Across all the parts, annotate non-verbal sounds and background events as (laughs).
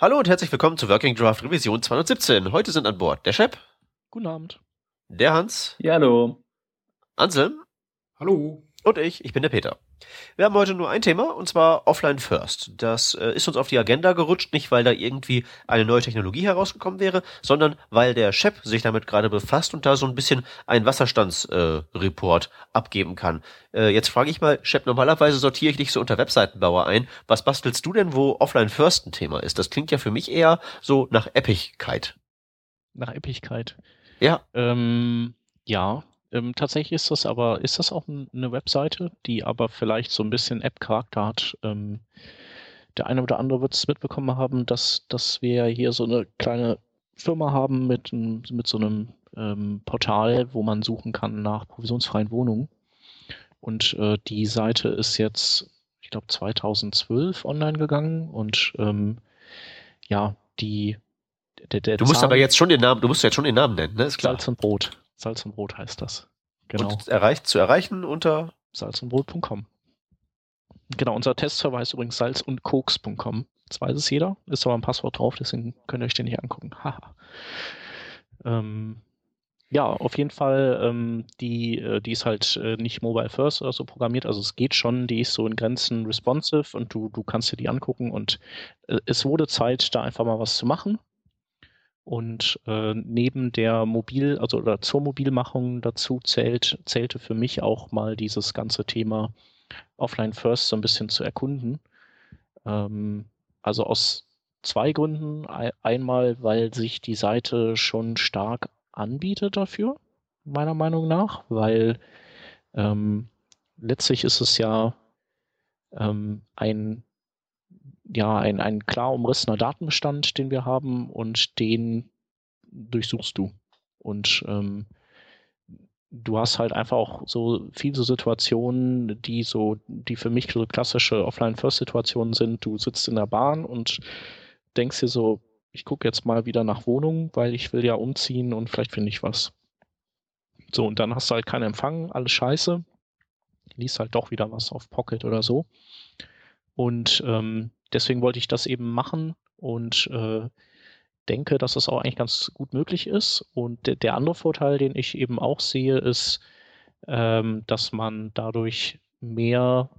Hallo und herzlich willkommen zu Working Draft Revision 217. Heute sind an Bord der Shep. Guten Abend. Der Hans. Ja, hallo. Anselm. Hallo. Und ich, ich bin der Peter. Wir haben heute nur ein Thema, und zwar Offline First. Das äh, ist uns auf die Agenda gerutscht, nicht weil da irgendwie eine neue Technologie herausgekommen wäre, sondern weil der Shep sich damit gerade befasst und da so ein bisschen einen Wasserstandsreport äh, abgeben kann. Äh, jetzt frage ich mal, Shep, normalerweise sortiere ich dich so unter Webseitenbauer ein. Was bastelst du denn, wo Offline First ein Thema ist? Das klingt ja für mich eher so nach Eppigkeit. Nach Eppigkeit. Ja. Ähm, ja, ähm, tatsächlich ist das aber, ist das auch eine Webseite, die aber vielleicht so ein bisschen App-Charakter hat. Ähm, der eine oder andere wird es mitbekommen haben, dass, dass wir hier so eine kleine Firma haben mit, mit so einem ähm, Portal, wo man suchen kann nach provisionsfreien Wohnungen. Und äh, die Seite ist jetzt, ich glaube, 2012 online gegangen und ähm, ja, die der, der du musst Zahn, aber jetzt schon den Namen, du musst jetzt schon den Namen nennen, ne? Ist klar. Salz und Brot. Salz und Brot heißt das. Genau. Und erreicht, zu erreichen unter salzundbrot.com. Genau, unser Testserver heißt übrigens salz und koks.com. Das weiß es jeder. Ist aber ein Passwort drauf, deswegen könnt ihr euch den nicht angucken. (laughs) Haha. ähm, ja, auf jeden Fall, ähm, die, äh, die ist halt äh, nicht Mobile First oder so programmiert, also es geht schon, die ist so in Grenzen responsive und du, du kannst dir die angucken und äh, es wurde Zeit, da einfach mal was zu machen. Und äh, neben der Mobil, also oder zur Mobilmachung dazu zählt, zählte für mich auch mal dieses ganze Thema Offline First so ein bisschen zu erkunden. Ähm, also aus zwei Gründen. Einmal, weil sich die Seite schon stark anbietet dafür, meiner Meinung nach, weil ähm, letztlich ist es ja ähm, ein ja, ein, ein klar umrissener Datenbestand, den wir haben und den durchsuchst du. Und ähm, du hast halt einfach auch so viele so Situationen, die so, die für mich so klassische Offline-First-Situationen sind. Du sitzt in der Bahn und denkst dir so, ich gucke jetzt mal wieder nach Wohnung, weil ich will ja umziehen und vielleicht finde ich was. So, und dann hast du halt keinen Empfang, alles scheiße. Liest halt doch wieder was auf Pocket oder so. Und ähm, deswegen wollte ich das eben machen und äh, denke, dass das auch eigentlich ganz gut möglich ist. Und de der andere Vorteil, den ich eben auch sehe, ist, ähm, dass man dadurch mehr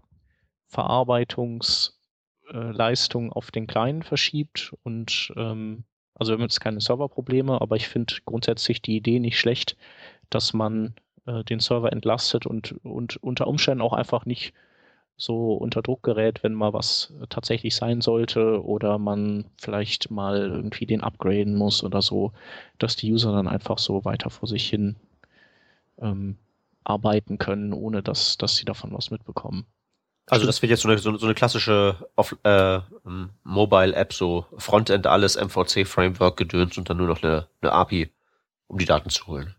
Verarbeitungsleistung äh, auf den Kleinen verschiebt und ähm, also wir haben jetzt keine Serverprobleme, aber ich finde grundsätzlich die Idee nicht schlecht, dass man äh, den Server entlastet und, und unter Umständen auch einfach nicht so unter Druck gerät, wenn mal was tatsächlich sein sollte oder man vielleicht mal irgendwie den upgraden muss oder so, dass die User dann einfach so weiter vor sich hin ähm, arbeiten können, ohne dass, dass sie davon was mitbekommen. Also das wird jetzt so eine, so eine klassische äh, Mobile-App, so Frontend alles, MVC-Framework gedöns und dann nur noch eine, eine API, um die Daten zu holen.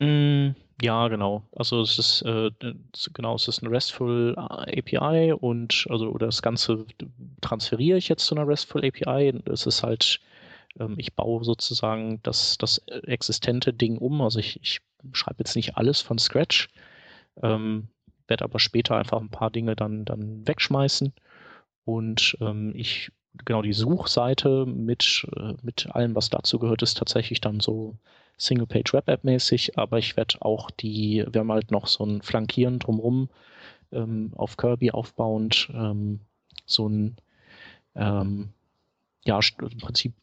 Mm, ja, genau. Also es ist äh, genau, es ist eine RESTful äh, API und also das Ganze transferiere ich jetzt zu einer RESTful API. Es ist halt, ähm, ich baue sozusagen das, das existente Ding um. Also ich, ich schreibe jetzt nicht alles von Scratch, ähm, werde aber später einfach ein paar Dinge dann, dann wegschmeißen. Und ähm, ich, genau, die Suchseite mit, äh, mit allem, was dazu gehört, ist tatsächlich dann so Single-Page-Web-App-mäßig, aber ich werde auch die, wir haben halt noch so ein Flankieren drumrum ähm, auf Kirby aufbauend, ähm, so ein, ähm, ja, im Prinzip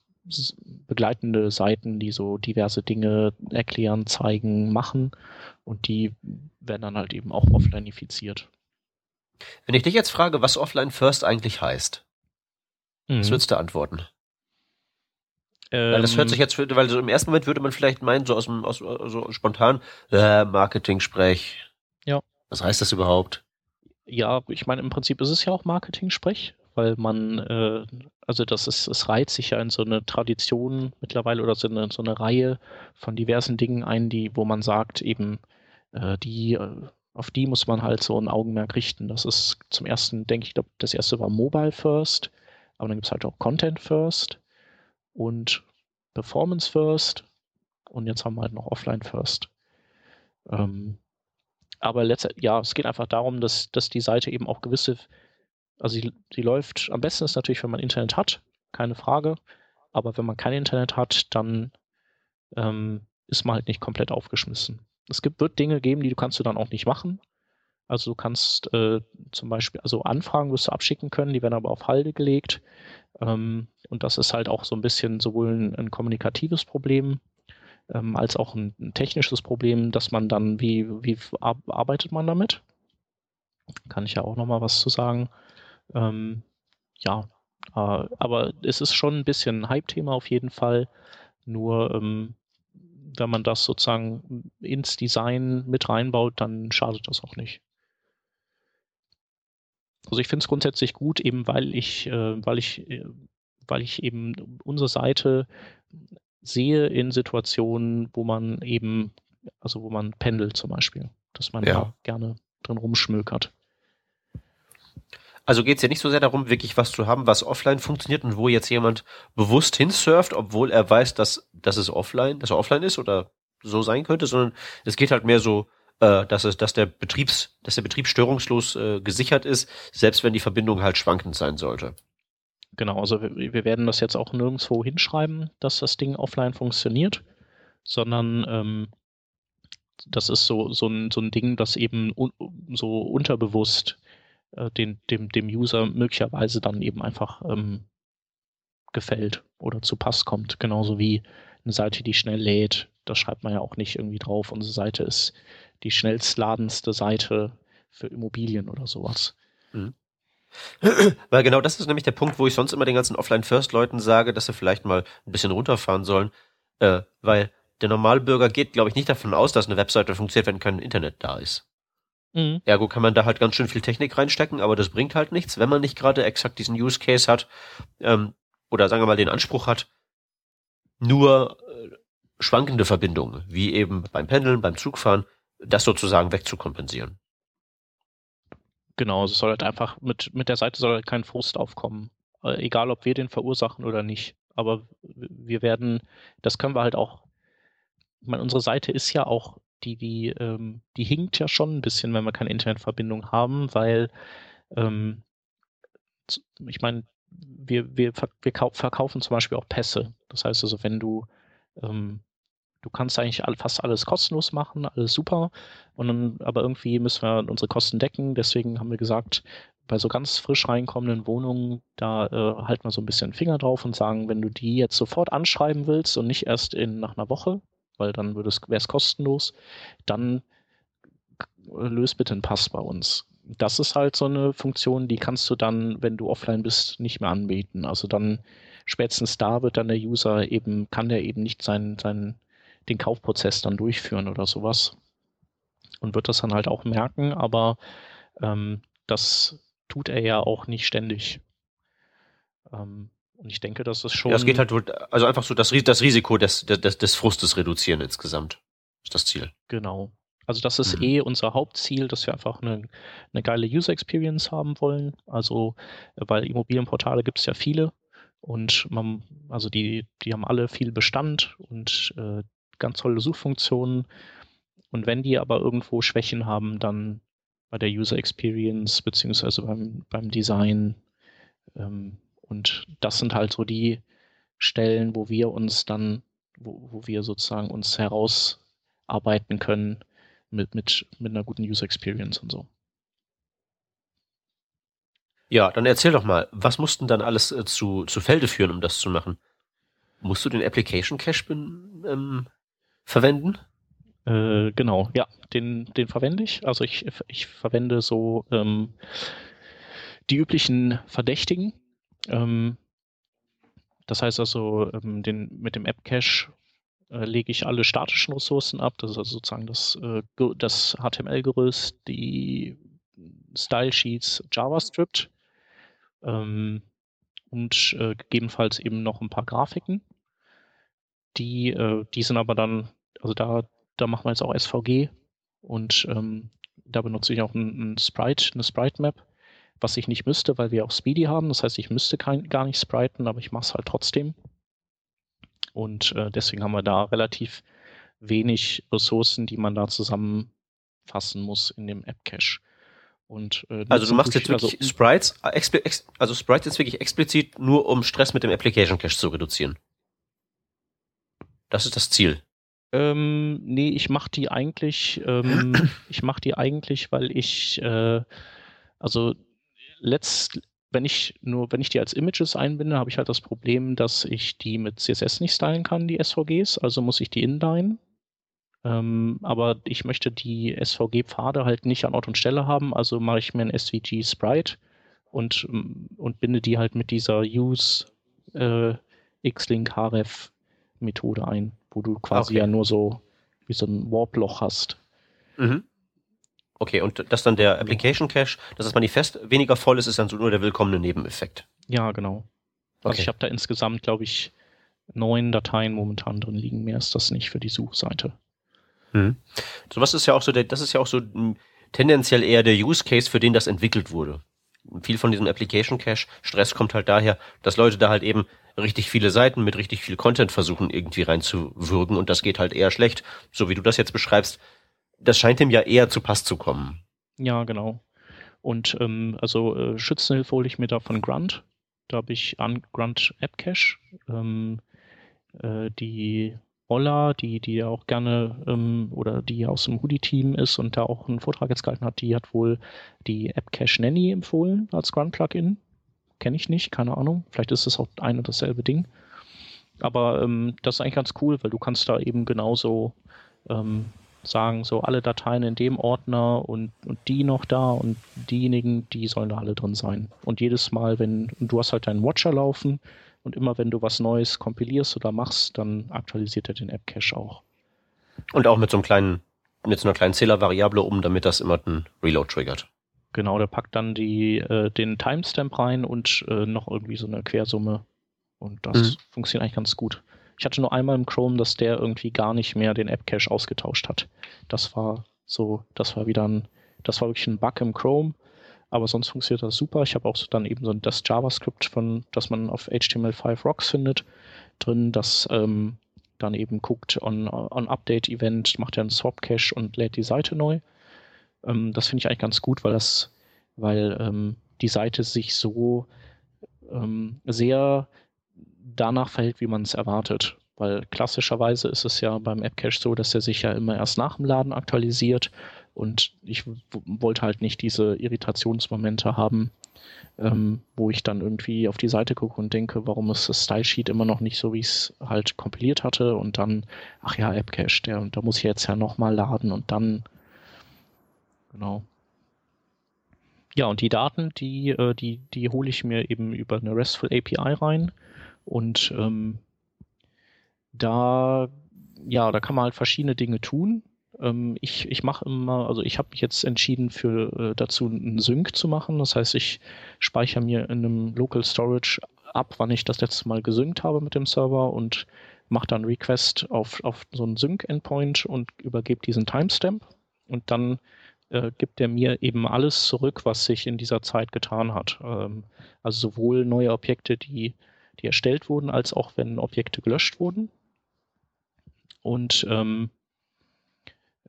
begleitende Seiten, die so diverse Dinge erklären, zeigen, machen und die werden dann halt eben auch offlineifiziert. Wenn ich dich jetzt frage, was Offline First eigentlich heißt, mhm. was würdest du antworten? Ähm, das hört sich jetzt, weil so im ersten Moment würde man vielleicht meinen, so aus dem, aus, so spontan, äh, Marketing-Sprech. Ja. Was heißt das überhaupt? Ja, ich meine, im Prinzip ist es ja auch Marketing-Sprech, weil man, äh, also das ist, es reiht sich ja in so eine Tradition mittlerweile oder so eine, so eine Reihe von diversen Dingen ein, die, wo man sagt, eben, äh, die, äh, auf die muss man halt so ein Augenmerk richten. Das ist zum ersten, denke ich, glaub, das erste war Mobile First, aber dann gibt es halt auch Content First und Performance First und jetzt haben wir halt noch Offline First. Ähm, aber letztendlich, ja, es geht einfach darum, dass, dass die Seite eben auch gewisse, also sie, sie läuft, am besten ist natürlich, wenn man Internet hat keine Frage. Aber wenn man kein Internet hat, dann ähm, ist man halt nicht komplett aufgeschmissen. Es gibt, wird Dinge geben, die du kannst du dann auch nicht machen. Also du kannst äh, zum Beispiel, also Anfragen wirst du abschicken können, die werden aber auf Halde gelegt. Ähm, und das ist halt auch so ein bisschen sowohl ein, ein kommunikatives Problem ähm, als auch ein, ein, technisches Problem, dass man dann, wie, wie arbeitet man damit? Kann ich ja auch nochmal was zu sagen. Ähm, ja, äh, aber es ist schon ein bisschen ein Hype-Thema auf jeden Fall. Nur ähm, wenn man das sozusagen ins Design mit reinbaut, dann schadet das auch nicht. Also ich finde es grundsätzlich gut, eben weil ich, äh, weil ich, äh, weil ich eben unsere Seite sehe in Situationen, wo man eben, also wo man pendelt zum Beispiel, dass man ja. da gerne drin rumschmökert. Also geht es ja nicht so sehr darum, wirklich was zu haben, was offline funktioniert und wo jetzt jemand bewusst hinsurft, obwohl er weiß, dass, dass es offline, dass er offline ist oder so sein könnte, sondern es geht halt mehr so, äh, dass es, dass der Betriebs, dass der Betrieb störungslos äh, gesichert ist, selbst wenn die Verbindung halt schwankend sein sollte. Genau, also wir, wir werden das jetzt auch nirgendwo hinschreiben, dass das Ding offline funktioniert, sondern ähm, das ist so, so, ein, so ein Ding, das eben un, so unterbewusst äh, den, dem, dem User möglicherweise dann eben einfach ähm, gefällt oder zu Pass kommt. Genauso wie eine Seite, die schnell lädt. Das schreibt man ja auch nicht irgendwie drauf. Unsere Seite ist die schnellstladendste Seite für Immobilien oder sowas. Mhm. (clears throat) Weil genau das ist nämlich der Punkt, wo ich sonst immer den ganzen Offline-First-Leuten sage, dass sie vielleicht mal ein bisschen runterfahren sollen. Äh, weil der Normalbürger geht, glaube ich, nicht davon aus, dass eine Webseite funktioniert, wenn kein Internet da ist. Mhm. Ergo kann man da halt ganz schön viel Technik reinstecken, aber das bringt halt nichts, wenn man nicht gerade exakt diesen Use Case hat ähm, oder sagen wir mal den Anspruch hat, nur äh, schwankende Verbindungen, wie eben beim Pendeln, beim Zugfahren, das sozusagen wegzukompensieren. Genau, es soll halt einfach mit, mit der Seite soll halt kein Frust aufkommen. Äh, egal, ob wir den verursachen oder nicht. Aber wir werden, das können wir halt auch, ich meine, unsere Seite ist ja auch die, die, ähm, die hinkt ja schon ein bisschen, wenn wir keine Internetverbindung haben, weil ähm, ich meine, wir, wir, wir verkaufen zum Beispiel auch Pässe. Das heißt also, wenn du ähm, du kannst eigentlich fast alles kostenlos machen, alles super. Und dann, aber irgendwie müssen wir unsere Kosten decken. Deswegen haben wir gesagt, bei so ganz frisch reinkommenden Wohnungen, da äh, halten wir so ein bisschen Finger drauf und sagen, wenn du die jetzt sofort anschreiben willst und nicht erst in nach einer Woche, weil dann wäre es kostenlos, dann löst bitte einen Pass bei uns. Das ist halt so eine Funktion, die kannst du dann, wenn du offline bist, nicht mehr anbieten. Also dann spätestens da wird dann der User eben, kann der eben nicht seinen, seinen, den Kaufprozess dann durchführen oder sowas. Und wird das dann halt auch merken, aber ähm, das tut er ja auch nicht ständig. Ähm, und ich denke, das ist schon. Ja, es geht halt, also einfach so das, das Risiko des, des, des Frustes reduzieren insgesamt. Ist das Ziel. Genau. Also das ist mhm. eh unser Hauptziel, dass wir einfach eine, eine geile User Experience haben wollen. Also, weil Immobilienportale gibt es ja viele und man, also die, die haben alle viel Bestand und äh, ganz tolle Suchfunktionen. Und wenn die aber irgendwo Schwächen haben, dann bei der User Experience beziehungsweise beim, beim Design ähm, und das sind halt so die Stellen, wo wir uns dann, wo, wo wir sozusagen uns herausarbeiten können mit, mit, mit einer guten User Experience und so. Ja, dann erzähl doch mal, was mussten dann alles äh, zu, zu Felde führen, um das zu machen? Musst du den Application Cache ähm, verwenden? Äh, genau, ja, den, den verwende ich. Also ich, ich verwende so ähm, die üblichen Verdächtigen, ähm, das heißt also, ähm, den, mit dem App-Cache äh, lege ich alle statischen Ressourcen ab. Das ist also sozusagen das, äh, das HTML-Gerüst, die Style-Sheets, JavaScript ähm, und äh, gegebenenfalls eben noch ein paar Grafiken. Die, äh, die sind aber dann, also da, da machen wir jetzt auch SVG und ähm, da benutze ich auch ein, ein Sprite, eine Sprite-Map was ich nicht müsste, weil wir auch Speedy haben. Das heißt, ich müsste kein, gar nicht spriten, aber ich mache es halt trotzdem. Und äh, deswegen haben wir da relativ wenig Ressourcen, die man da zusammenfassen muss in dem App-Cache. Und, äh, also du machst jetzt wirklich also, Sprites, äh, also Sprites jetzt wirklich explizit nur um Stress mit dem Application Cache zu reduzieren. Das ist das Ziel. Ähm, nee, ich mache die eigentlich, ähm, (clears throat) ich mache die eigentlich, weil ich, äh, also letzt, wenn ich nur, wenn ich die als Images einbinde, habe ich halt das Problem, dass ich die mit CSS nicht stylen kann, die SVGs, also muss ich die inline. Ähm, aber ich möchte die SVG-Pfade halt nicht an Ort und Stelle haben, also mache ich mir ein SVG-Sprite und, ähm, und binde die halt mit dieser Use äh, Xlink Href Methode ein, wo du quasi Okay. ja nur so wie so ein Warp-Loch hast. Mhm. Okay, und dass dann der Application Cache, dass das Manifest weniger voll ist, ist dann so nur der willkommene Nebeneffekt. Ja, genau. Also Okay. ich habe da insgesamt, glaube ich, neun Dateien momentan drin liegen. Mehr ist das nicht für die Suchseite. Mhm. Sowas ist ja auch so, der, das ist ja auch so tendenziell eher der Use Case, für den das entwickelt wurde. Viel von diesem Application Cache Stress kommt halt daher, dass Leute da halt eben richtig viele Seiten mit richtig viel Content versuchen irgendwie reinzuwürgen und das geht halt eher schlecht. So wie du das jetzt beschreibst, das scheint dem ja eher zu Pass zu kommen. Ja, genau. Und ähm, also äh, Schützenhilfe hole ich mir da von Grunt. Da habe ich an Grunt App Cache. Ähm, äh, die Ola, die, die ja auch gerne ähm, oder die aus dem Hoodie-Team ist und da auch einen Vortrag jetzt gehalten hat, die hat wohl die App Cache Nanny empfohlen als Grunt-Plugin. Kenne ich nicht, keine Ahnung. Vielleicht ist es auch ein und dasselbe Ding. Aber ähm, das ist eigentlich ganz cool, weil du kannst da eben genauso ähm, sagen, so alle Dateien in dem Ordner und, und die noch da und diejenigen, die sollen da alle drin sein. Und jedes Mal, wenn du hast halt deinen Watcher laufen und immer wenn du was Neues kompilierst oder machst, dann aktualisiert er den App-Cache auch. Und auch mit so einem kleinen, mit so einer kleinen Zählervariable um, damit das immer einen Reload triggert. Genau, der packt dann die, äh, den Timestamp rein und äh, noch irgendwie so eine Quersumme. Und das Mhm. funktioniert eigentlich ganz gut. Ich hatte nur einmal im Chrome, dass der irgendwie gar nicht mehr den App-Cache ausgetauscht hat. Das war so, das war wieder ein, das war wirklich ein Bug im Chrome. Aber sonst funktioniert das super. Ich habe auch so dann eben so das JavaScript von, das man auf HTML5 Rocks findet, drin, das ähm, dann eben guckt on, on Update Event, macht er einen Swap Cache und lädt die Seite neu. Ähm, das finde ich eigentlich ganz gut, weil das, weil ähm, die Seite sich so ähm, sehr danach verhält, wie man es erwartet. Weil klassischerweise ist es ja beim App-Cache so, dass er sich ja immer erst nach dem Laden aktualisiert und ich wollte halt nicht diese Irritationsmomente haben, ähm, wo ich dann irgendwie auf die Seite gucke und denke, warum ist das Style-Sheet immer noch nicht so, wie ich es halt kompiliert hatte und dann, ach ja, App-Cache, da muss ich jetzt ja nochmal laden und dann, genau. Ja, und die Daten, die, äh, die, die hole ich mir eben über eine RESTful API rein und ähm, da, ja, da kann man halt verschiedene Dinge tun. Ähm, ich ich mache immer, also ich habe mich jetzt entschieden für äh, dazu einen Sync zu machen. Das heißt, ich speichere mir in einem Local Storage ab, wann ich das letzte Mal gesynkt habe mit dem Server und mache dann Request auf, auf so einen Sync-Endpoint und übergebe diesen Timestamp und dann äh, gibt er mir eben alles zurück, was sich in dieser Zeit getan hat. Ähm, also sowohl neue Objekte, die, die erstellt wurden, als auch wenn Objekte gelöscht wurden. Und ähm,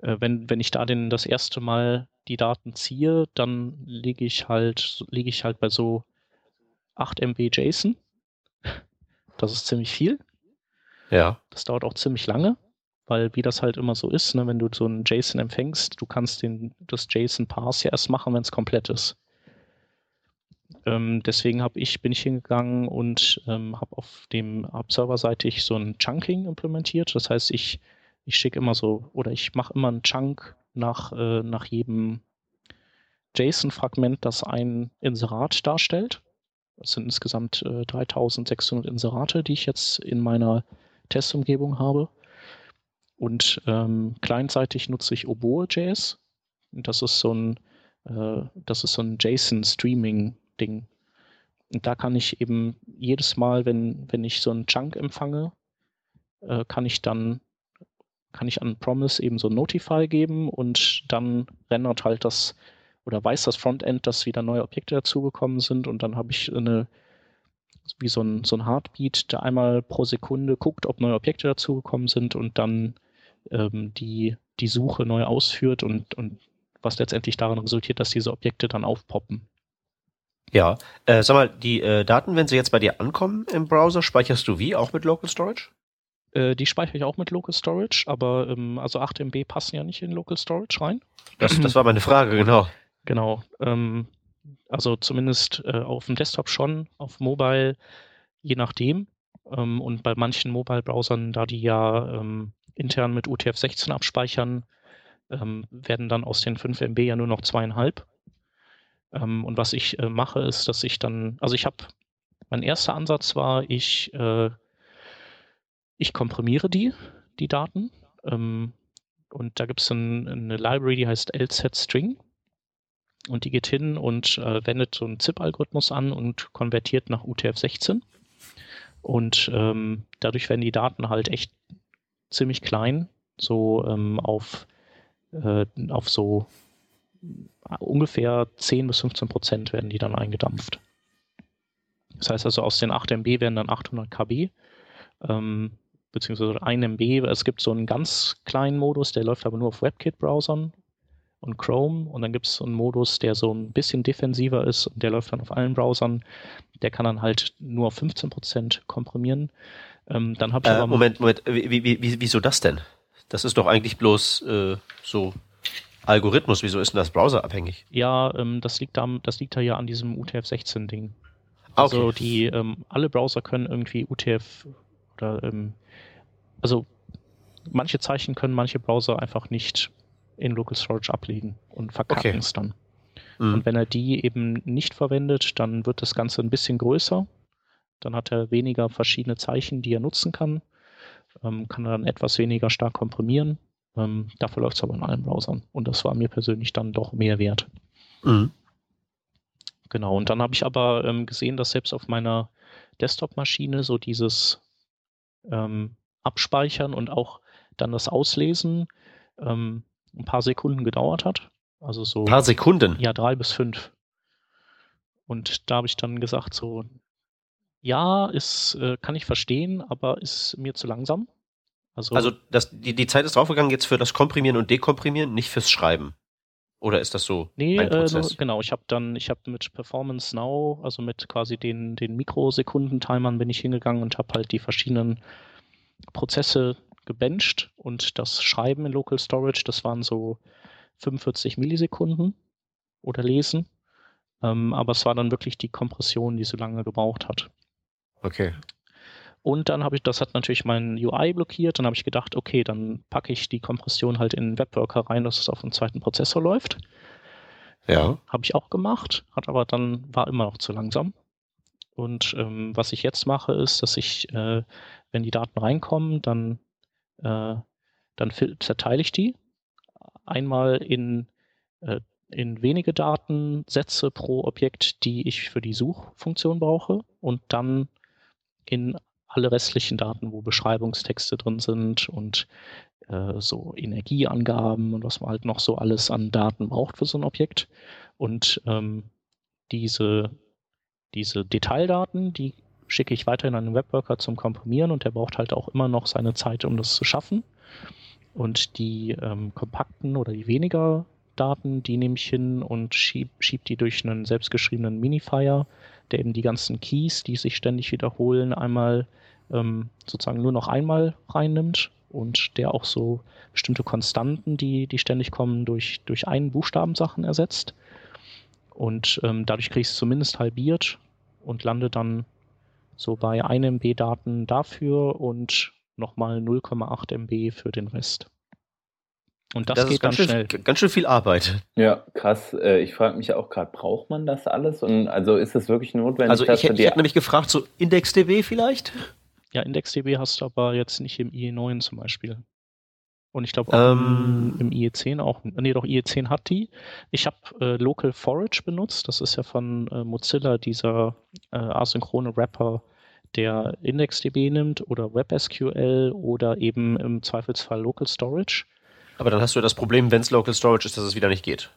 äh, wenn, wenn ich da denn das erste Mal die Daten ziehe, dann liege ich halt, liege ich halt bei so 8 MB JSON. Das ist ziemlich viel. Ja. Das dauert auch ziemlich lange, weil wie das halt immer so ist, ne, wenn du so einen JSON empfängst, du kannst den, das JSON-Parse ja erst machen, wenn es komplett ist. Ähm, deswegen hab ich, bin ich hingegangen und ähm, habe auf dem hab serverseitig so ein Chunking implementiert. Das heißt, ich, ich schicke immer so oder ich mache immer einen Chunk nach, äh, nach jedem JSON-Fragment, das ein Inserat darstellt. Das sind insgesamt äh, 3600 Inserate, die ich jetzt in meiner Testumgebung habe. Und ähm, clientseitig nutze ich Oboe.js. Das ist so ein, äh, so ein JSON-Streaming-Ding. Und da kann ich eben jedes Mal, wenn, wenn ich so einen Chunk empfange, äh, kann ich dann kann ich an Promise eben so ein Notify geben und dann rendert halt das oder weiß das Frontend, dass wieder neue Objekte dazugekommen sind und dann habe ich eine wie so ein, so ein Heartbeat, der einmal pro Sekunde guckt, ob neue Objekte dazugekommen sind und dann ähm, die, die Suche neu ausführt und, und was letztendlich darin resultiert, dass diese Objekte dann aufpoppen. Ja, äh, sag mal, die äh, Daten, wenn sie jetzt bei dir ankommen im Browser, speicherst du wie? Auch mit Local Storage? Äh, die speichere ich auch mit Local Storage, aber ähm, also 8 MB passen ja nicht in Local Storage rein. Das, das war meine Frage, genau. Genau. Ähm, also zumindest äh, auf dem Desktop schon, auf Mobile je nachdem. Ähm, und bei manchen Mobile-Browsern, da die ja ähm, intern mit UTF-16 abspeichern, ähm, werden dann aus den 5 MB ja nur noch zweieinhalb. Ähm, und was ich äh, mache, ist, dass ich dann, also ich habe, mein erster Ansatz war, ich, äh, ich komprimiere die, die Daten. Ähm, und da gibt es ein, eine Library, die heißt LZ-String. Und die geht hin und äh, wendet so einen ZIP-Algorithmus an und konvertiert nach UTF-16. Und ähm, dadurch werden die Daten halt echt ziemlich klein, so ähm, auf, äh, auf so ungefähr 10 bis 15 Prozent werden die dann eingedampft. Das heißt also, aus den 8 MB werden dann 800 KB, ähm, beziehungsweise 1 MB. Es gibt so einen ganz kleinen Modus, der läuft aber nur auf WebKit-Browsern und Chrome. Und dann gibt es so einen Modus, der so ein bisschen defensiver ist und der läuft dann auf allen Browsern. Der kann dann halt nur 15 Prozent komprimieren. Ähm, dann habe ich äh, Moment, Moment, wie, wie, wie, wieso das denn? Das ist doch eigentlich bloß äh, so Algorithmus. Wieso ist denn das browserabhängig? Ja, ähm, das liegt da, das liegt da ja an diesem UTF-16-Ding. Ah, also okay. die ähm, alle Browser können irgendwie UTF oder ähm, also manche Zeichen können manche Browser einfach nicht in Local Storage ablegen und verkacken okay. es dann. Mhm. Und wenn er die eben nicht verwendet, dann wird das Ganze ein bisschen größer. Dann hat er weniger verschiedene Zeichen, die er nutzen kann. Ähm, kann er dann etwas weniger stark komprimieren. Ähm, dafür läuft es aber in allen Browsern. Und das war mir persönlich dann doch mehr wert. Mhm. Genau. Und dann habe ich aber ähm, gesehen, dass selbst auf meiner Desktop-Maschine so dieses ähm, Abspeichern und auch dann das Auslesen ähm, ein paar Sekunden gedauert hat. Also so. Ein paar Sekunden? Ja, drei bis fünf. Und da habe ich dann gesagt, so, ja, ist, äh, kann ich verstehen, aber ist mir zu langsam. Also, also das, die, die Zeit ist draufgegangen jetzt für das Komprimieren und Dekomprimieren, nicht fürs Schreiben. Oder ist das so? Nee? Äh, genau. Ich habe dann, ich habe mit Performance Now, also mit quasi den, den Mikrosekundenttimern bin ich hingegangen und habe halt die verschiedenen Prozesse gebencht und das Schreiben in Local Storage, das waren so 45 Millisekunden oder Lesen. Ähm, aber es war dann wirklich die Kompression, die so lange gebraucht hat. Okay. Und dann habe ich, das hat natürlich mein UI blockiert. Dann habe ich gedacht, okay, dann packe ich die Kompression halt in Webworker rein, dass es auf dem zweiten Prozessor läuft. Ja. Habe ich auch gemacht, hat aber dann war immer noch zu langsam. Und ähm, was ich jetzt mache, ist, dass ich, äh, wenn die Daten reinkommen, dann äh, dann zerteile ich die einmal in, äh, in wenige Datensätze pro Objekt, die ich für die Suchfunktion brauche und dann in alle restlichen Daten, wo Beschreibungstexte drin sind und äh, so Energieangaben und was man halt noch so alles an Daten braucht für so ein Objekt. Und ähm, diese, diese Detaildaten, die schicke ich weiterhin an den Webworker zum Komprimieren und der braucht halt auch immer noch seine Zeit, um das zu schaffen. Und die ähm, kompakten oder die weniger Daten, die nehme ich hin und schieb, schieb die durch einen selbstgeschriebenen Minifier, der eben die ganzen Keys, die sich ständig wiederholen, einmal ähm, sozusagen nur noch einmal reinnimmt und der auch so bestimmte Konstanten, die, die ständig kommen, durch, durch einen Buchstabensachen ersetzt. Und ähm, dadurch kriege ich es zumindest halbiert und lande dann so bei 1 MB Daten dafür und nochmal 0,8 MB für den Rest. Und das, das geht dann schön, schnell. Ganz schön viel Arbeit. Ja, krass. Äh, ich frage mich auch gerade, braucht man das alles? Und also ist es wirklich notwendig? Also ich, hätte, ich hätte nämlich gefragt, so IndexDB vielleicht? Ja, IndexDB hast du aber jetzt nicht im IE9 zum Beispiel. Und ich glaube auch ähm, im, im, IE10 auch. Nee, doch, IE10 hat die. Ich habe äh, Local Forage benutzt. Das ist ja von äh, Mozilla dieser äh, asynchrone Wrapper, der IndexDB nimmt oder WebSQL oder eben im Zweifelsfall Local Storage. Aber dann hast du ja das Problem, wenn es Local Storage ist, dass es wieder nicht geht.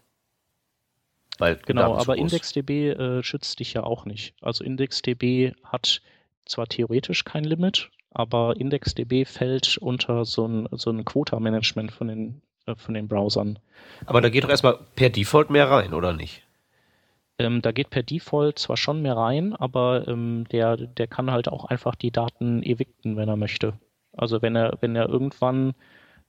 Weil genau, aber IndexDB äh, schützt dich ja auch nicht. Also IndexDB hat zwar theoretisch kein Limit, aber IndexDB fällt unter so ein, so ein Quota-Management von den äh, von den Browsern. Aber da geht doch erstmal per Default mehr rein, oder nicht? Ähm, da geht per Default zwar schon mehr rein, aber ähm, der, der kann halt auch einfach die Daten evicten, wenn er möchte. Also wenn er, wenn er irgendwann,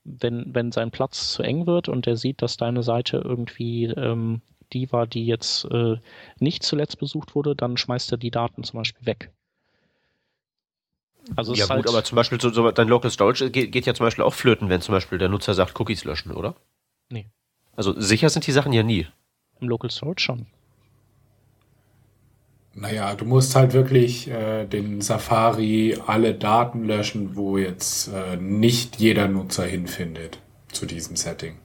wenn, wenn sein Platz zu eng wird und er sieht, dass deine Seite irgendwie ähm, die war, die jetzt äh, nicht zuletzt besucht wurde, dann schmeißt er die Daten zum Beispiel weg. Also ja gut, halt aber zum Beispiel so, so, dein Local Storage geht, geht, ja zum Beispiel auch flöten, wenn zum Beispiel der Nutzer sagt, Cookies löschen, oder? Nee. Also sicher sind die Sachen ja nie. Im Local Storage schon. Naja, du musst halt wirklich äh, den Safari alle Daten löschen, wo jetzt äh, nicht jeder Nutzer hinfindet zu diesem Setting.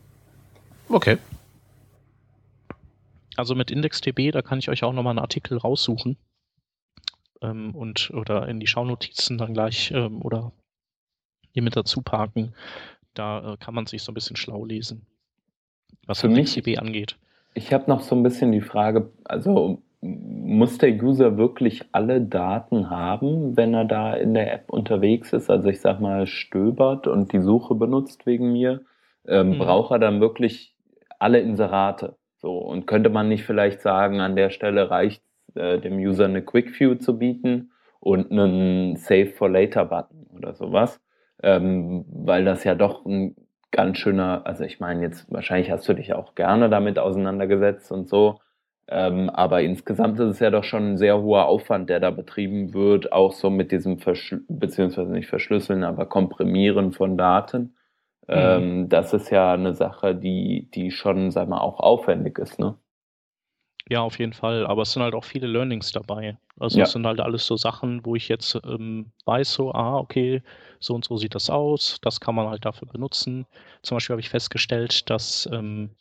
Okay. Also mit IndexDB, da kann ich euch auch nochmal einen Artikel raussuchen ähm, und oder in die Schaunotizen dann gleich ähm, oder hier mit dazu parken. Da äh, kann man sich so ein bisschen schlau lesen, was Für IndexDB angeht. Ich habe noch so ein bisschen die Frage, also muss der User wirklich alle Daten haben, wenn er da in der App unterwegs ist? Also ich sag mal, stöbert und die Suche benutzt wegen mir. Ähm, mhm. Braucht er dann wirklich alle Inserate? So, und könnte man nicht vielleicht sagen, an der Stelle reicht äh, dem User eine Quick View zu bieten und einen Save for Later Button oder sowas? Ähm, weil das ja doch ein ganz schöner, also ich meine, jetzt wahrscheinlich hast du dich auch gerne damit auseinandergesetzt und so, ähm, aber insgesamt ist es ja doch schon ein sehr hoher Aufwand, der da betrieben wird, auch so mit diesem Verschl beziehungsweise nicht Verschlüsseln, aber Komprimieren von Daten. Mhm. Ähm, das ist ja eine Sache, die, die schon, sag mal, auch aufwendig ist, ne? Ja, auf jeden Fall. Aber es sind halt auch viele Learnings dabei. Also ja. es sind halt alles so Sachen, wo ich jetzt ähm, weiß, so, ah, okay, so und so sieht das aus. Das kann man halt dafür benutzen. Zum Beispiel habe ich festgestellt, dass ähm,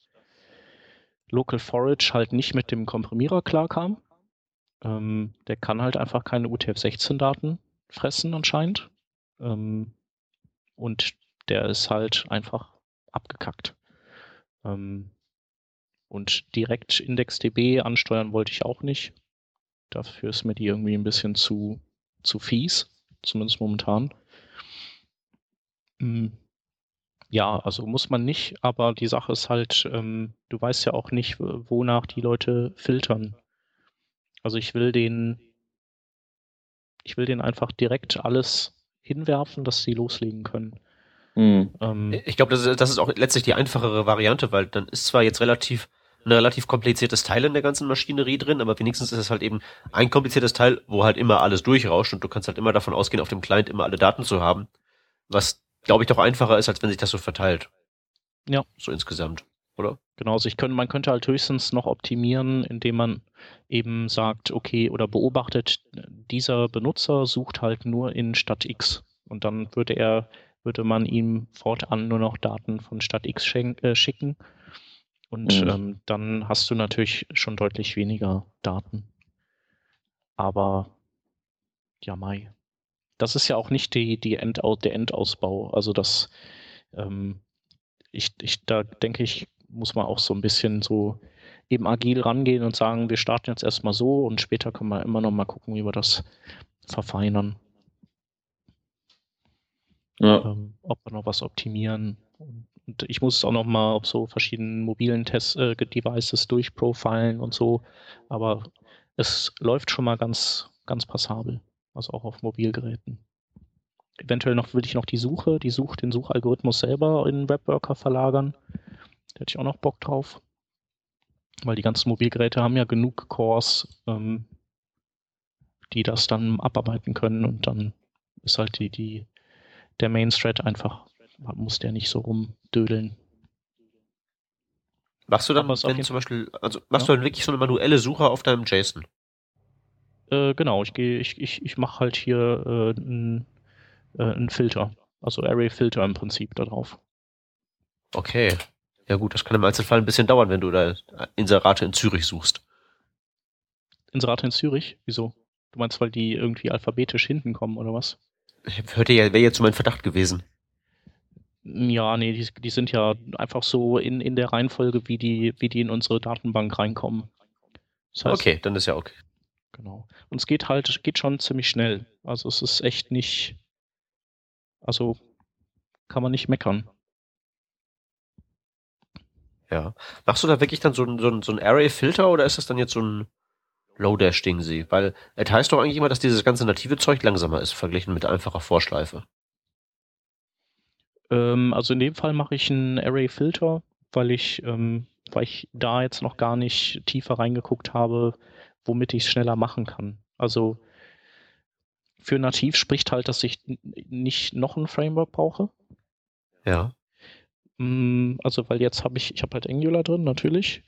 Local Forage halt nicht mit dem Komprimierer klarkam. Ähm, der kann halt einfach keine UTF-16-Daten fressen anscheinend. Ähm, und der ist halt einfach abgekackt. Ähm, und direkt IndexDB ansteuern wollte ich auch nicht. Dafür ist mir die irgendwie ein bisschen zu, zu fies, zumindest momentan. Hm, ja, also muss man nicht, aber die Sache ist halt, ähm, du weißt ja auch nicht, wonach die Leute filtern. Also ich will den, ich will den einfach direkt alles hinwerfen, dass sie loslegen können. Mhm. Ähm, ich glaube, das ist, das ist auch letztlich die einfachere Variante, weil dann ist zwar jetzt relativ ein relativ kompliziertes Teil in der ganzen Maschinerie drin, aber wenigstens ist es halt eben ein kompliziertes Teil, wo halt immer alles durchrauscht und du kannst halt immer davon ausgehen, auf dem Client immer alle Daten zu haben, was glaube ich, doch einfacher ist, als wenn sich das so verteilt. Ja. So insgesamt, oder? Genau, also ich könnte, man könnte halt höchstens noch optimieren, indem man eben sagt, okay, oder beobachtet, dieser Benutzer sucht halt nur in Stadt X. Und dann würde er, würde man ihm fortan nur noch Daten von Stadt X äh, schicken. Und mhm. ähm, dann hast du natürlich schon deutlich weniger Daten. Aber ja, Mai das ist ja auch nicht die, die Endau der Endausbau. Also das, ähm, ich, ich, da denke ich, muss man auch so ein bisschen so eben agil rangehen und sagen, wir starten jetzt erstmal so und später können wir immer noch mal gucken, wie wir das verfeinern. Ja. Ähm, ob wir noch was optimieren. Und ich muss es auch noch mal auf so verschiedenen mobilen Test äh, Devices durchprofilen und so. Aber es läuft schon mal ganz, ganz passabel also auch auf Mobilgeräten. Eventuell noch will ich noch die Suche, die Such, den Suchalgorithmus selber in Webworker verlagern. Da hätte ich auch noch Bock drauf. Weil die ganzen Mobilgeräte haben ja genug Cores, ähm, die das dann abarbeiten können und dann ist halt die, die, der Main Thread einfach, muss der nicht so rumdödeln. Machst du dann, wenn zum Beispiel, also machst ja. du dann wirklich so eine manuelle Suche auf deinem JSON? Äh, genau, ich gehe, ich, ich, ich mache halt hier äh, einen äh, Filter, also Array-Filter im Prinzip da drauf. Okay. Ja gut, das kann im Einzelfall ein bisschen dauern, wenn du da Inserate in Zürich suchst. Inserate in Zürich? Wieso? Du meinst, weil die irgendwie alphabetisch hinten kommen, oder was? Hört ihr ja, wäre jetzt mein Verdacht gewesen. Ja, nee, die, die sind ja einfach so in, in der Reihenfolge, wie die, wie die in unsere Datenbank reinkommen. Das heißt, okay, dann ist ja okay. Genau. Und es geht halt, geht schon ziemlich schnell. Also es ist echt nicht, also kann man nicht meckern. Ja. Machst du da wirklich dann so ein, so ein, so ein Array-Filter oder ist das dann jetzt so ein Low-Dash-Ding sie? Weil es heißt doch eigentlich immer, dass dieses ganze native Zeug langsamer ist, verglichen mit einfacher Vorschleife. Ähm, also in dem Fall mache ich einen Array-Filter, weil ich, ähm, weil ich da jetzt noch gar nicht tiefer reingeguckt habe, womit ich es schneller machen kann. Also für nativ spricht halt, dass ich nicht noch ein Framework brauche. Ja. Mm, also, weil jetzt habe ich, ich habe halt Angular drin, natürlich.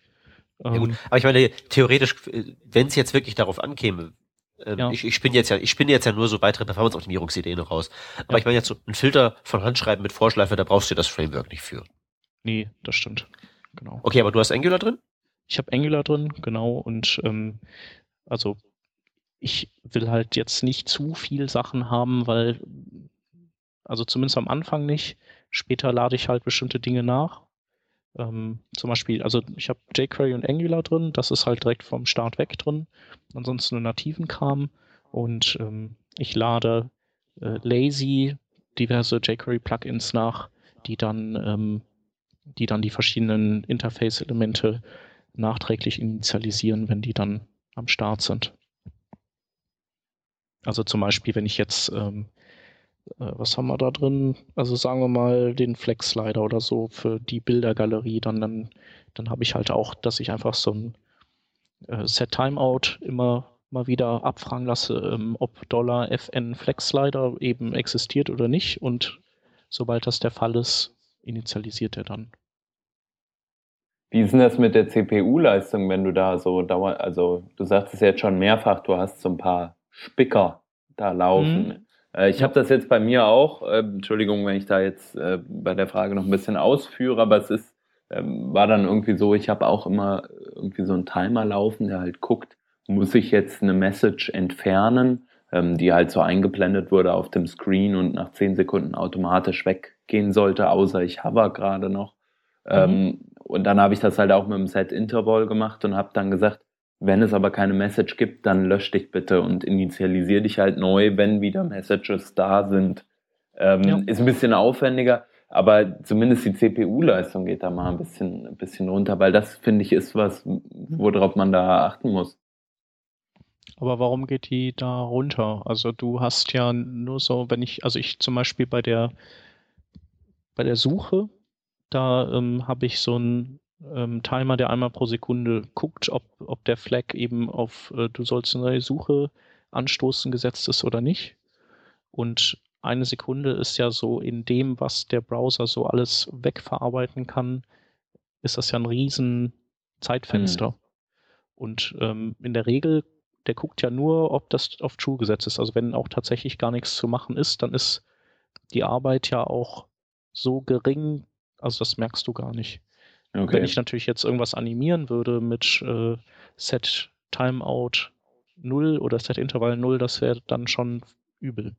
Ja, gut. Ähm, Aber ich meine, theoretisch, wenn es jetzt wirklich darauf ankäme, ähm, ja. ich, ich spinne jetzt ja, ich spinne jetzt ja nur so weitere Performance-Optimierungsideen raus. Aber ja. ich meine jetzt so ein Filter von Handschreiben mit Vorschleife, da brauchst du das Framework nicht für. Nee, das stimmt. Genau. Okay, aber du hast Angular drin? Ich habe Angular drin, genau. Und ähm, also ich will halt jetzt nicht zu viel Sachen haben, weil, also zumindest am Anfang nicht. Später lade ich halt bestimmte Dinge nach. Ähm, zum Beispiel, also ich habe jQuery und Angular drin, das ist halt direkt vom Start weg drin. Ansonsten nur nativen Kram. Und ähm, ich lade äh, lazy diverse jQuery-Plugins nach, die dann, ähm, die dann die verschiedenen Interface-Elemente nachträglich initialisieren, wenn die dann am Start sind. Also zum Beispiel, wenn ich jetzt, ähm, äh, was haben wir da drin? Also sagen wir mal den Flex-Slider oder so für die Bildergalerie, dann, dann, dann habe ich halt auch, dass ich einfach so ein äh, Set-Timeout immer mal wieder abfragen lasse, ähm, ob Dollar $fn Flex-Slider eben existiert oder nicht. Und sobald das der Fall ist, initialisiert er dann. Wie ist denn das mit der CPU-Leistung, wenn du da so dauer, also du sagst es jetzt schon mehrfach, du hast so ein paar Spicker da laufen. Mhm. Äh, ich habe das jetzt bei mir auch, äh, Entschuldigung, wenn ich da jetzt äh, bei der Frage noch ein bisschen ausführe, aber es ist, ähm, war dann irgendwie so, ich habe auch immer irgendwie so einen Timer laufen, der halt guckt, muss ich jetzt eine Message entfernen, ähm, die halt so eingeblendet wurde auf dem Screen und nach zehn Sekunden automatisch weggehen sollte, außer ich hover gerade noch. Mhm. Ähm, und dann habe ich das halt auch mit dem Set-Interval gemacht und habe dann gesagt, wenn es aber keine Message gibt, dann lösch dich bitte und initialisier dich halt neu, wenn wieder Messages da sind. Ähm, ja. Ist ein bisschen aufwendiger, aber zumindest die CPU-Leistung geht da mal ein bisschen, ein bisschen runter, weil das, finde ich, ist was, worauf man da achten muss. Aber warum geht die da runter? Also du hast ja nur so, wenn ich, also ich zum Beispiel bei der bei der Suche, da ähm, habe ich so ein ähm, Timer, der einmal pro Sekunde guckt, ob, ob der Flag eben auf äh, du sollst eine neue Suche anstoßen gesetzt ist oder nicht. Und eine Sekunde ist ja so in dem, was der Browser so alles wegverarbeiten kann, ist das ja ein riesen Zeitfenster. Mhm. Und ähm, in der Regel, der guckt ja nur, ob das auf True gesetzt ist. Also wenn auch tatsächlich gar nichts zu machen ist, dann ist die Arbeit ja auch so gering, also das merkst du gar nicht. Okay. Wenn ich natürlich jetzt irgendwas animieren würde mit äh, Set Timeout 0 oder Set Interval 0, das wäre dann schon übel.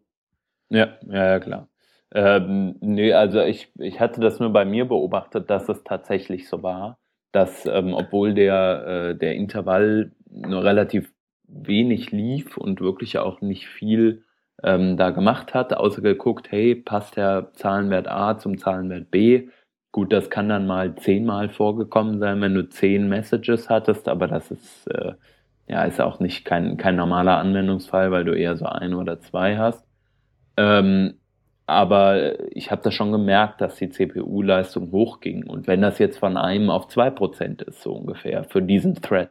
Ja, ja, ja klar. Ähm, nee, also ich, ich hatte das nur bei mir beobachtet, dass es tatsächlich so war, dass ähm, obwohl der, äh, der Intervall nur relativ wenig lief und wirklich auch nicht viel ähm, da gemacht hat, außer geguckt, hey, passt der Zahlenwert A zum Zahlenwert B, Gut, das kann dann mal zehnmal vorgekommen sein, wenn du zehn Messages hattest, aber das ist, äh, ja, ist auch nicht kein, kein normaler Anwendungsfall, weil du eher so ein oder zwei hast. Ähm, aber ich habe da schon gemerkt, dass die CPU-Leistung hochging. Und wenn das jetzt von einem auf zwei Prozent ist, so ungefähr, für diesen Thread.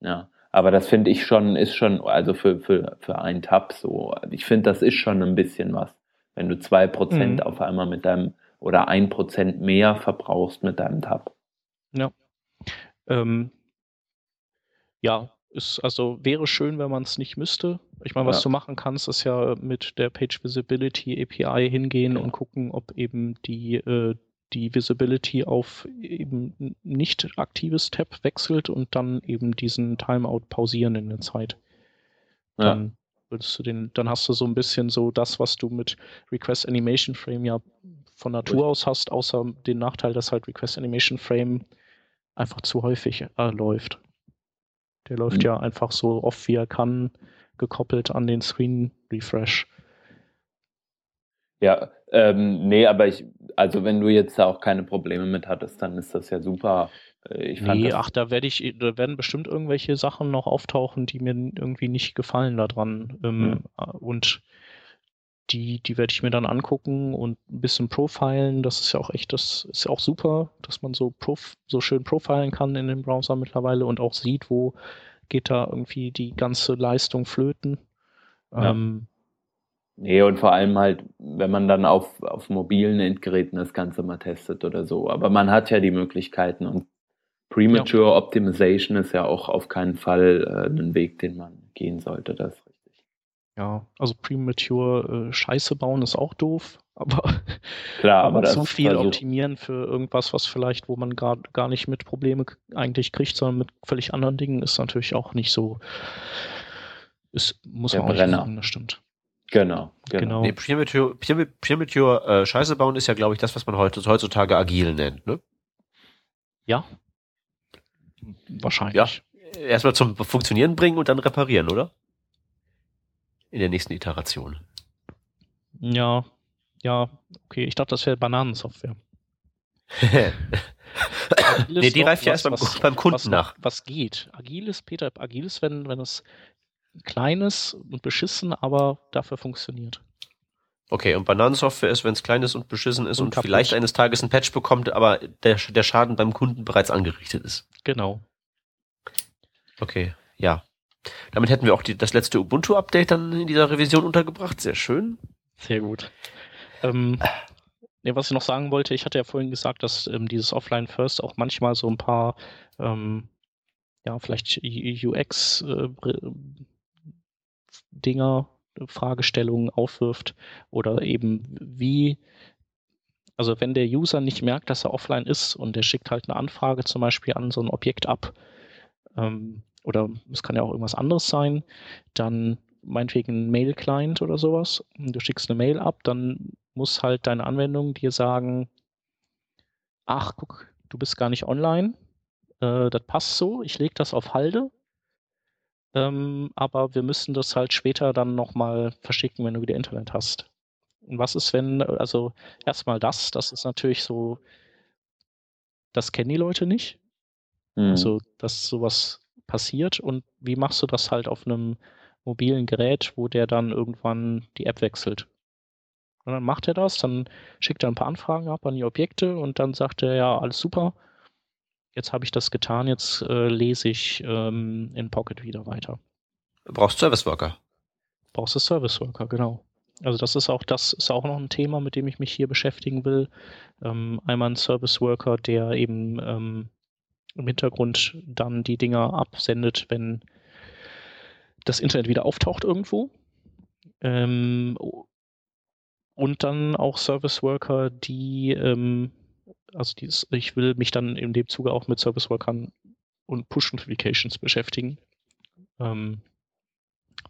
Ja. Aber das finde ich schon, ist schon, also für, für, für einen Tab so. Ich finde, das ist schon ein bisschen was. Wenn du zwei Prozent mhm. auf einmal mit deinem oder ein Prozent mehr verbrauchst mit deinem Tab. Ja. Ähm, ja, ist, also wäre schön, wenn man es nicht müsste. Ich meine, was ja. du machen kannst, ist ja mit der Page Visibility API hingehen ja. und gucken, ob eben die, äh, die Visibility auf eben nicht aktives Tab wechselt und dann eben diesen Timeout pausieren in der Zeit. Dann würdest du den, dann hast du so ein bisschen so das, was du mit Request Animation Frame ja von Natur aus hast, außer den Nachteil, dass halt Request Animation Frame einfach zu häufig äh, läuft. Der läuft mhm. ja einfach so oft wie er kann, gekoppelt an den Screen Refresh. Ja, ähm, nee, aber ich, also wenn du jetzt auch keine Probleme mit hattest, dann ist das ja super. Äh, Ich fand Nee, ach, da werde ich, da werden bestimmt irgendwelche Sachen noch auftauchen, die mir irgendwie nicht gefallen daran. Ähm, Und die, die werde ich mir dann angucken und ein bisschen profilen. Das ist ja auch echt, das ist ja auch super, dass man so, prof, so schön profilen kann in dem Browser mittlerweile und auch sieht, wo geht da irgendwie die ganze Leistung flöten. Ja. Ähm, Nee, und vor allem halt, wenn man dann auf, auf mobilen Endgeräten das Ganze mal testet oder so. Aber man hat ja die Möglichkeiten und Premature Optimization ist ja auch auf keinen Fall äh, ein Weg, den man gehen sollte. Das ist richtig. Ja, also Premature äh, Scheiße bauen ist auch doof, (laughs) aber Klar, aber zu viel versucht- optimieren für irgendwas, was vielleicht, wo man gar, gar nicht mit Probleme eigentlich kriegt, sondern mit völlig anderen Dingen, ist natürlich auch nicht so. Ist, muss man auch nicht machen, das stimmt. Genau, genau. Genau. Nee, Premature, Premature, Premature äh, Scheiße bauen ist ja, glaube ich, das, was man heute, heutzutage agil nennt. Ne? Ja. Wahrscheinlich. Erstmal zum Funktionieren bringen und dann reparieren, oder? In der nächsten Iteration. Ja. Ja, okay. Ich dachte, das wäre Bananensoftware. (laughs) Nee, die reift ja erst beim, was- beim Kunden was, nach. Was geht? Agil ist, Peter, agil ist, wenn, wenn es klein ist und beschissen, aber dafür funktioniert. Okay, und Bananensoftware ist, wenn es klein ist und beschissen ist Und und, vielleicht eines Tages ein Patch bekommt, aber der, der Schaden beim Kunden bereits angerichtet ist. Genau. Okay, ja. Damit hätten wir auch die, das letzte Ubuntu-Update dann in dieser Revision untergebracht. Sehr schön. Sehr gut. Ähm, nee, was ich noch sagen wollte, ich hatte ja vorhin gesagt, dass ähm, dieses Offline First auch manchmal so ein paar, ähm, ja, vielleicht UX-Dinger, äh, Fragestellungen aufwirft oder eben wie, also wenn der User nicht merkt, dass er offline ist und der schickt halt eine Anfrage zum Beispiel an so ein Objekt ab, ähm, oder es kann ja auch irgendwas anderes sein, dann meinetwegen ein Mail-Client oder sowas. Du schickst eine Mail ab, dann muss halt deine Anwendung dir sagen, ach, guck, du bist gar nicht online. Äh, das passt so, ich lege das auf Halde. Ähm, aber wir müssen das halt später dann nochmal verschicken, wenn du wieder Internet hast. Und was ist, wenn, also erstmal das, das ist natürlich so, das kennen die Leute nicht. Hm. Also, dass sowas passiert und wie machst du das halt auf einem mobilen Gerät, wo der dann irgendwann die App wechselt? Und dann macht er das, dann schickt er ein paar Anfragen ab an die Objekte und dann sagt er, ja, alles super, jetzt habe ich das getan, jetzt äh, lese ich ähm, in Pocket wieder weiter. Du brauchst Service Worker. Brauchst du Service Worker, genau. Also das ist auch, das ist auch noch ein Thema, mit dem ich mich hier beschäftigen will. Ähm, einmal ein Service Worker, der eben ähm, im Hintergrund dann die Dinger absendet, wenn das Internet wieder auftaucht irgendwo. Ähm, und dann auch Service Worker, die, ähm, also dieses, ich will mich dann in dem Zuge auch mit Service Workern und Push Notifications beschäftigen. Ähm,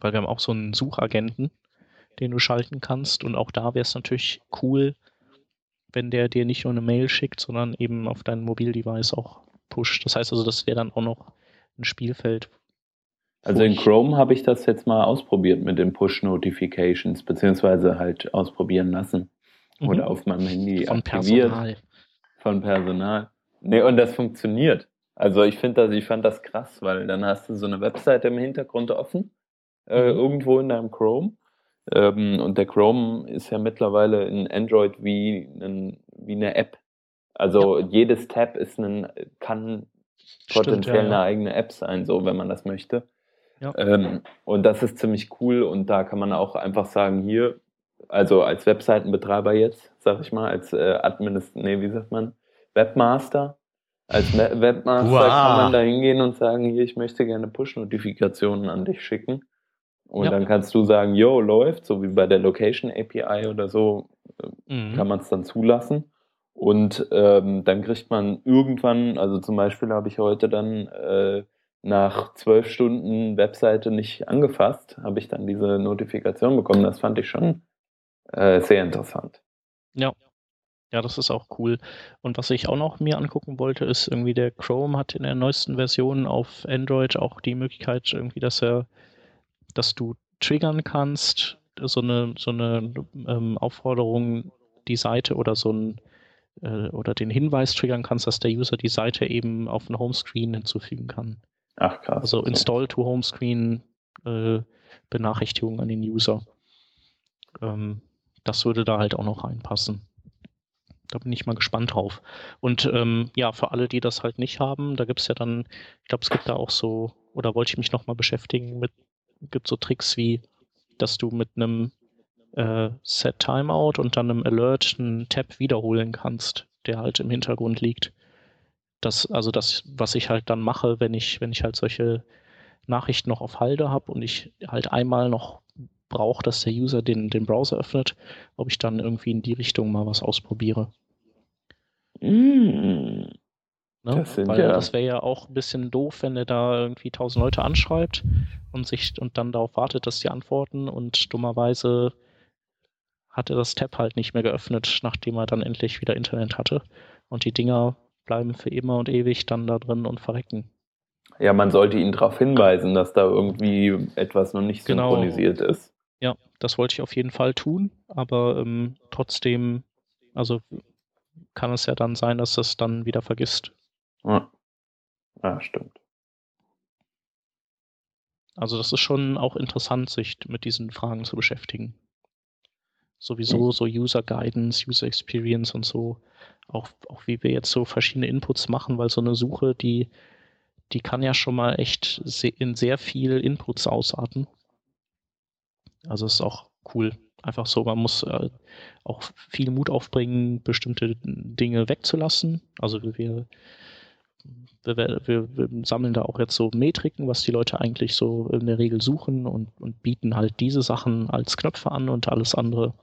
weil wir haben auch so einen Suchagenten, den du schalten kannst. Und auch da wäre es natürlich cool, wenn der dir nicht nur eine Mail schickt, sondern eben auf dein Mobildevice auch pusht. Das heißt also, das wäre dann auch noch ein Spielfeld. Also in Chrome habe ich das jetzt mal ausprobiert mit den Push-Notifications, beziehungsweise halt ausprobieren lassen. Mhm. Oder auf meinem Handy von aktiviert. Personal. Von Personal. Nee, und das funktioniert. Also ich finde das, ich fand das krass, weil dann hast du so eine Webseite im Hintergrund offen, äh, Mhm. irgendwo in deinem Chrome. Ähm, und der Chrome ist ja mittlerweile in Android wie, ein, wie eine App. Also jedes Tab ist ein, kann potenziell ja, eine ja. eigene App sein, so wenn man das möchte. Ja. Ähm, und das ist ziemlich cool und da kann man auch einfach sagen, hier, also als Webseitenbetreiber jetzt, sag ich mal, als äh, Administ, nee, wie sagt man, Webmaster, als Webmaster Wow. kann man da hingehen und sagen, hier, ich möchte gerne Push-Notifikationen an dich schicken. Und Ja. dann kannst du sagen, yo, läuft, so wie bei der Location API oder so, Mhm. kann man es dann zulassen. Und ähm, dann kriegt man irgendwann, also zum Beispiel habe ich heute dann äh, nach zwölf Stunden Webseite nicht angefasst, habe ich dann diese Notifikation bekommen. Das fand ich schon äh, sehr interessant. Ja. Ja, das ist auch cool. Und was ich auch noch mir angucken wollte, ist irgendwie der Chrome hat in der neuesten Version auf Android auch die Möglichkeit irgendwie, dass er, dass du triggern kannst, so eine, so eine ähm, Aufforderung, die Seite oder so ein äh, oder den Hinweis triggern kannst, dass der User die Seite eben auf den Homescreen hinzufügen kann. Ach krass. Also Install to Homescreen äh, Benachrichtigung an den User. Ähm, das würde da halt auch noch reinpassen. Da bin ich mal gespannt drauf. Und ähm, ja, für alle, die das halt nicht haben, da gibt es ja dann, ich glaube, es gibt da auch so, oder wollte ich mich nochmal beschäftigen mit, gibt so Tricks wie, dass du mit einem äh, Set Timeout und dann einem Alert einen Tab wiederholen kannst, der halt im Hintergrund liegt. Das, also das, was ich halt dann mache, wenn ich, wenn ich halt solche Nachrichten noch auf Halde habe und ich halt einmal noch brauche, dass der User den, den Browser öffnet, ob ich dann irgendwie in die Richtung mal was ausprobiere. Mm. Ne? Das Weil ja- das wäre ja auch ein bisschen doof, wenn er da irgendwie tausend Leute anschreibt und sich und dann darauf wartet, dass die antworten und dummerweise hat er das Tab halt nicht mehr geöffnet, nachdem er dann endlich wieder Internet hatte. Und die Dinger bleiben für immer und ewig dann da drin und verrecken. Ja, man sollte ihn darauf hinweisen, dass da irgendwie etwas noch nicht Genau. synchronisiert ist. Ja, das wollte ich auf jeden Fall tun, aber ähm, trotzdem, also kann es ja dann sein, dass es dann wieder vergisst. Ja, ja stimmt. Also das ist schon auch interessant, sich mit diesen Fragen zu beschäftigen. Sowieso so User Guidance, User Experience und so. Auch, auch wie wir jetzt so verschiedene Inputs machen, weil so eine Suche, die, die kann ja schon mal echt in sehr viel Inputs ausarten. Also ist auch cool. Einfach so, man muss äh, auch viel Mut aufbringen, bestimmte Dinge wegzulassen. Also wir, wir, wir, wir sammeln da auch jetzt so Metriken, was die Leute eigentlich so in der Regel suchen und, und bieten halt diese Sachen als Knöpfe an und alles andere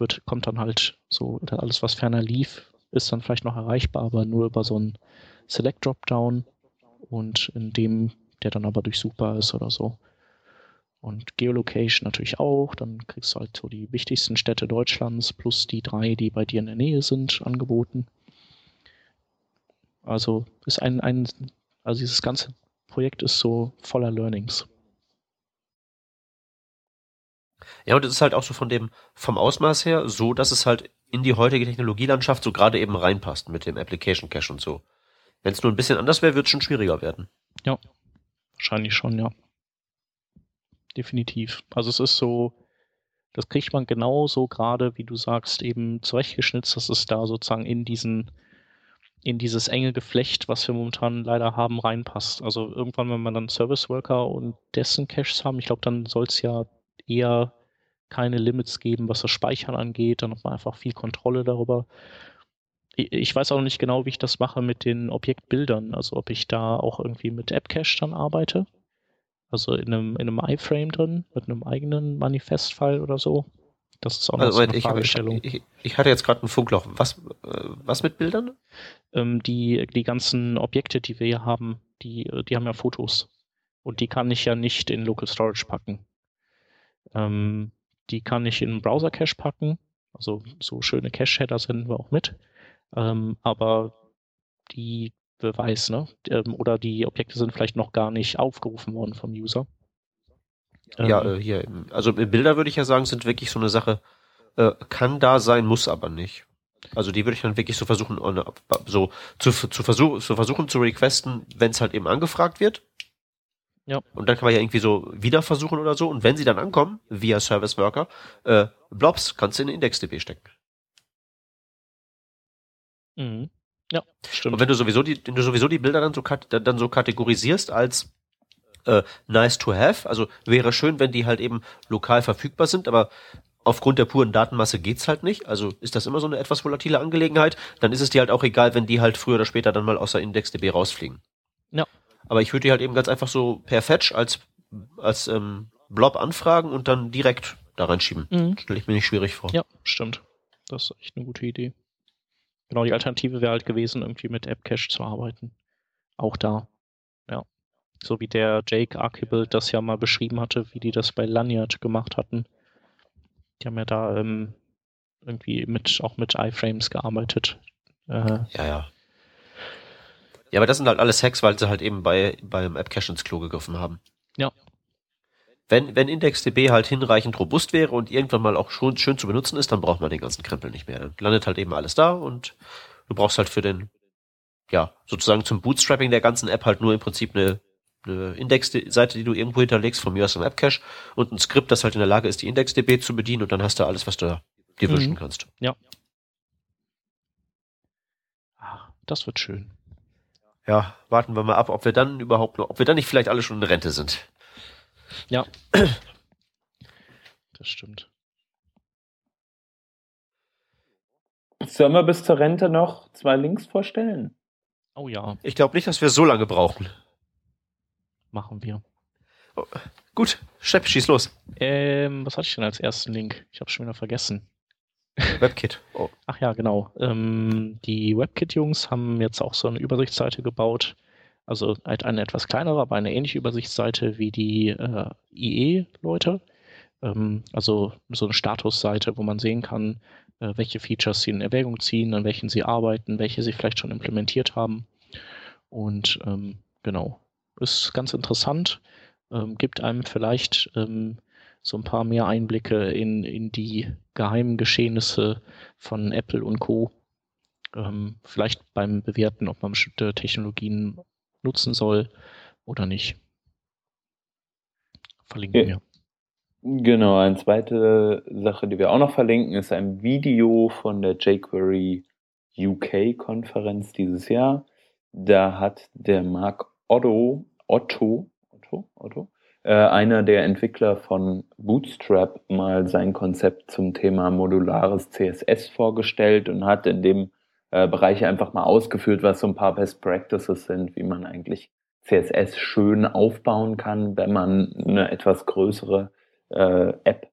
wird, kommt dann halt so, alles, was ferner lief, ist dann vielleicht noch erreichbar, aber nur über so einen Select Dropdown und in dem, der dann aber durchsuchbar ist oder so. Und Geolocation natürlich auch. Dann kriegst du halt so die wichtigsten Städte Deutschlands plus die drei, die bei dir in der Nähe sind, angeboten. Also ist ein, ein also dieses ganze Projekt ist so voller Learnings. Ja, und es ist halt auch so von dem, vom Ausmaß her, so, dass es halt in die heutige Technologielandschaft so gerade eben reinpasst mit dem Application Cache und so. Wenn es nur ein bisschen anders wäre, wird es schon schwieriger werden. Wahrscheinlich schon, ja. Definitiv. Also es ist so, das kriegt man genauso gerade, wie du sagst, eben zurechtgeschnitzt, dass es da sozusagen in diesen, in dieses enge Geflecht, was wir momentan leider haben, reinpasst. Also irgendwann, wenn man dann Service Worker und dessen Caches haben, ich glaube, dann soll es ja eher keine Limits geben, was das Speichern angeht. Dann hat man einfach viel Kontrolle darüber. Ich weiß auch nicht genau, wie ich das mache mit den Objektbildern. Also ob ich da auch irgendwie mit AppCache dann arbeite. Also in einem, in einem iFrame drin, mit einem eigenen Manifest-File oder so. Das ist auch noch Also, so eine ich, hab- ich, Fragestellung. ich, ich hatte jetzt gerade ein Funkloch. Was, äh, was mit Bildern? ähm, die, die ganzen Objekte, die wir hier haben, die, die haben ja Fotos. Und die kann ich ja nicht in Local Storage packen. Ähm, die kann ich in einen Browser-Cache packen. Also so schöne Cache-Header senden wir auch mit. Ähm, aber die Beweis, ne? Ähm, oder die Objekte sind vielleicht noch gar nicht aufgerufen worden vom User. Ja, Ähm, äh, hier. Also äh, Bilder würde ich ja sagen, sind wirklich so eine Sache, äh, kann da sein, muss aber nicht. Also die würde ich dann wirklich so versuchen, on- so zu, zu, versuch, zu versuchen zu requesten, wenn es halt eben angefragt wird. Ja. Und dann kann man ja irgendwie so wieder versuchen oder so. Und wenn sie dann ankommen, via Service Worker, äh, Blobs kannst du in IndexDB stecken. mhm. Ja, stimmt. Und wenn du sowieso die, wenn du sowieso die Bilder dann so, dann dann so kategorisierst als äh, nice to have, also wäre schön, wenn die halt eben lokal verfügbar sind, aber aufgrund der puren Datenmasse geht's halt nicht. Also ist das immer so eine etwas volatile Angelegenheit. Dann ist es dir halt auch egal, wenn die halt früher oder später dann mal aus der IndexDB rausfliegen. Ja. Aber ich würde die halt eben ganz einfach so per Fetch als als ähm, Blob anfragen und dann direkt da reinschieben. Mhm. Stelle ich mir nicht schwierig vor. Ja, stimmt. Das ist echt eine gute Idee. Genau, die Alternative wäre halt gewesen, irgendwie mit AppCache zu arbeiten. Auch da. Ja. So wie der Jake Archibald das ja mal beschrieben hatte, wie die das bei Lanyard gemacht hatten. Die haben ja da ähm, irgendwie mit, auch mit iFrames gearbeitet. Äh, Ja, ja. Ja, aber das sind halt alles Hacks, weil sie halt eben bei beim App Cache ins Klo gegriffen haben. Ja. wenn, wenn IndexDB halt hinreichend robust wäre und irgendwann mal auch schon schön zu benutzen ist, dann braucht man den ganzen Krempel nicht mehr. Dann landet halt eben alles da und du brauchst halt für den, ja, sozusagen zum Bootstrapping der ganzen App halt nur im Prinzip eine, eine Indexseite, die du irgendwo hinterlegst, von mir aus im Webcache und ein Skript, das halt in der Lage ist, die IndexDB zu bedienen und dann hast du alles, was du dir Mhm. wünschen kannst. Ja. Ach, das wird schön. Ja, warten wir mal ab, ob wir dann überhaupt noch, ob wir dann nicht vielleicht alle schon in Rente sind. Ja. Das stimmt. Sollen wir bis zur Rente noch zwei Links vorstellen? Oh ja, Ich glaube nicht, dass wir so lange brauchen. machen wir. Gut, Stepp, schieß los. Ähm, was hatte ich denn als ersten Link? Ich habe schon wieder vergessen. WebKit. Oh. Ach ja, genau. Ähm, die WebKit-Jungs haben jetzt auch so eine Übersichtsseite gebaut. Also halt eine etwas kleinere, aber eine ähnliche Übersichtsseite wie die äh, IE-Leute. Ähm, also so eine Statusseite, wo man sehen kann, äh, welche Features sie in Erwägung ziehen, an welchen sie arbeiten, welche sie vielleicht schon implementiert haben. Und ähm, genau, ist ganz interessant. Ähm, gibt einem vielleicht ähm, so ein paar mehr Einblicke in, in die geheimen Geschehnisse von Apple und Co. Ähm, vielleicht beim Bewerten, ob man bestimmte Technologien nutzen soll oder nicht. Verlinken wir. Genau, eine zweite Sache, die wir auch noch verlinken, ist ein Video von der jQuery UK-Konferenz dieses Jahr. Da hat der Mark Otto, Otto, Otto, Otto, äh, einer der Entwickler von Bootstrap, mal sein Konzept zum Thema modulares CSS vorgestellt und hat in dem äh, Bereich einfach mal ausgeführt, was so ein paar Best Practices sind, wie man eigentlich CSS schön aufbauen kann, wenn man eine etwas größere äh, App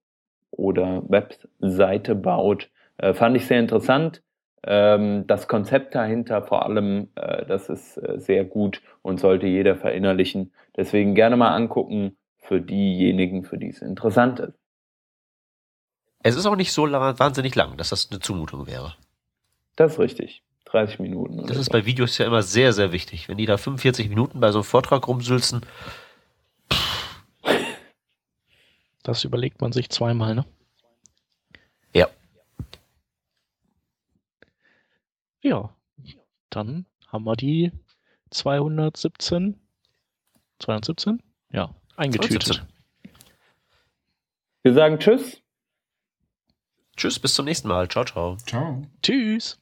oder Webseite baut. Äh, fand ich sehr interessant. Ähm, das Konzept dahinter vor allem, äh, das ist äh, sehr gut und sollte jeder verinnerlichen. Deswegen gerne mal angucken für diejenigen, für die es interessant ist. Es ist auch nicht so wahnsinnig lang, dass das eine Zumutung wäre. Das ist richtig. 30 Minuten. Das ist so. bei Videos ja immer sehr, sehr wichtig. Wenn die da 45 Minuten bei so einem Vortrag rumsülzen, Das überlegt man sich zweimal, ne? Ja. Ja, dann haben wir die 217. 217? Ja, eingetütet. 217. Wir sagen Tschüss. tschüss, bis zum nächsten Mal. Ciao, ciao. Ciao. Tschüss.